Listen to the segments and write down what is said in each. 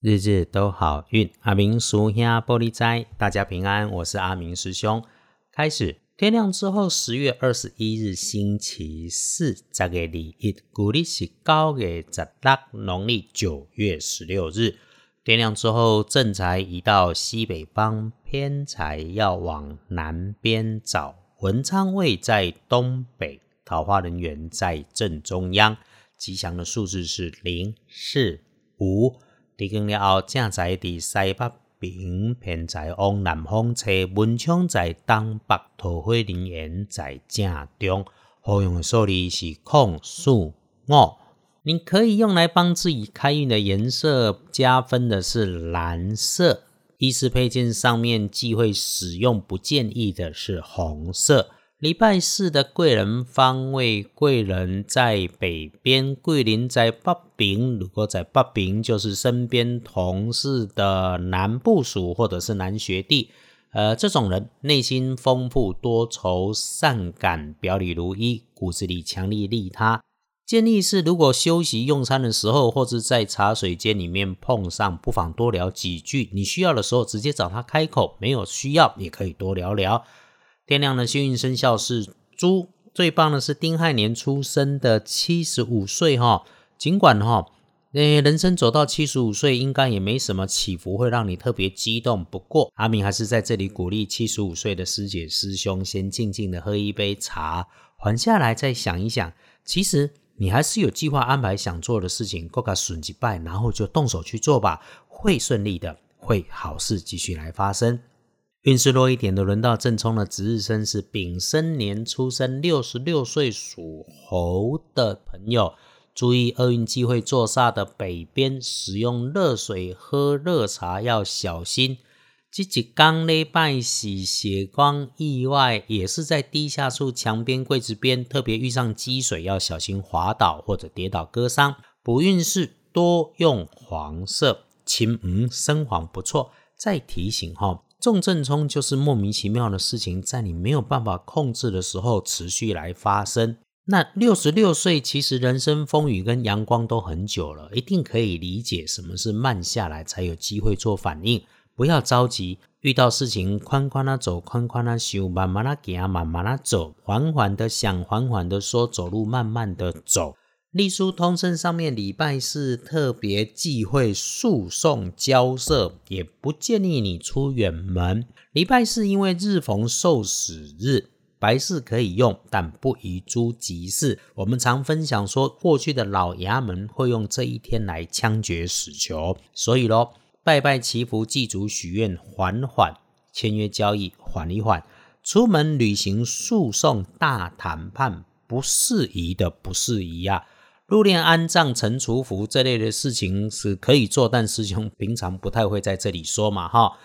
日日都好运，阿明叔兄玻璃斋，大家平安，我是阿明师兄。开始，天亮之后，十月二十一日星期四，十月二一，古历是高月十六，农历九月十六日。天亮之后，正财移到西北方，偏财要往南边找。文昌位在东北，桃花人员在正中央。吉祥的数字是零、四、五。地更了后，正在伫西北平，偏在往南方车，文昌在东北，桃花林园在正中。好用的数字是空数五。你可以用来帮自己开运的颜色加分的是蓝色。衣饰配件上面忌讳使用，不建议的是红色。礼拜四的贵人方位，贵人在北边，桂林在北边。如果在北边，就是身边同事的男部属或者是男学弟。呃，这种人内心丰富多愁善感，表里如一，骨子里强力利他。建议是，如果休息用餐的时候，或者在茶水间里面碰上，不妨多聊几句。你需要的时候，直接找他开口；没有需要，也可以多聊聊。天亮的幸运生肖是猪，最棒的是丁亥年出生的七十五岁哈。尽管哈，呃，人生走到七十五岁，应该也没什么起伏会让你特别激动。不过阿明还是在这里鼓励七十五岁的师姐师兄，先静静的喝一杯茶，缓下来再想一想。其实你还是有计划安排想做的事情，过个顺几拜，然后就动手去做吧，会顺利的，会好事继续来发生。运势弱一点的，轮到正冲的值日生是丙申年出生，六十六岁属猴的朋友，注意厄运机会坐煞的北边，使用热水喝热茶要小心。这几刚礼拜喜血光意外，也是在地下处墙边柜子边，特别遇上积水要小心滑倒或者跌倒割伤。补运势多用黄色，青嗯生黄不错。再提醒哈。重症冲就是莫名其妙的事情，在你没有办法控制的时候持续来发生。那六十六岁，其实人生风雨跟阳光都很久了，一定可以理解什么是慢下来才有机会做反应。不要着急，遇到事情宽宽的走，宽宽的修，慢慢的行，慢慢的走，缓缓的想，缓缓的说，走路慢慢的走。隶书通身上面礼拜四特别忌讳诉讼交涉，也不建议你出远门。礼拜四因为日逢受死日，白事可以用，但不宜诸吉事。我们常分享说，过去的老衙门会用这一天来枪决死囚，所以咯，拜拜祈福祭祖许愿，缓缓签约交易，缓一缓。出门旅行诉讼大谈判不适宜的，不适宜呀。入殓安葬陈除福这类的事情是可以做，但师兄平常不太会在这里说嘛，哈。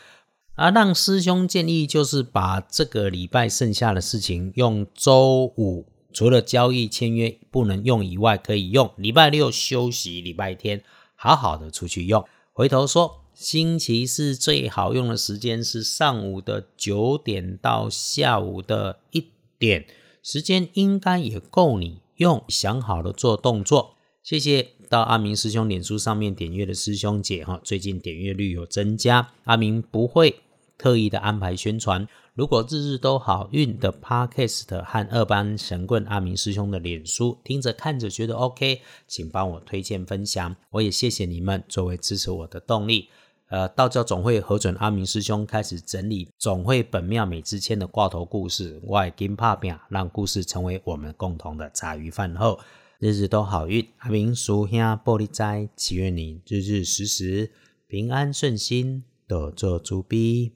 啊，让师兄建议就是把这个礼拜剩下的事情用周五除了交易签约不能用以外可以用，礼拜六休息，礼拜天好好的出去用。回头说，星期四最好用的时间是上午的九点到下午的一点，时间应该也够你。用想好了做动作，谢谢到阿明师兄脸书上面点阅的师兄姐哈，最近点阅率有增加，阿明不会特意的安排宣传。如果日日都好运的 Podcast 和二班神棍阿明师兄的脸书，听着看着觉得 OK，请帮我推荐分享，我也谢谢你们作为支持我的动力。呃，道教总会核准阿明师兄开始整理总会本庙美之签的挂头故事，外金怕病，让故事成为我们共同的茶余饭后，日日都好运。阿明叔兄玻璃斋，祈愿你日日时时平安顺心，得做猪逼。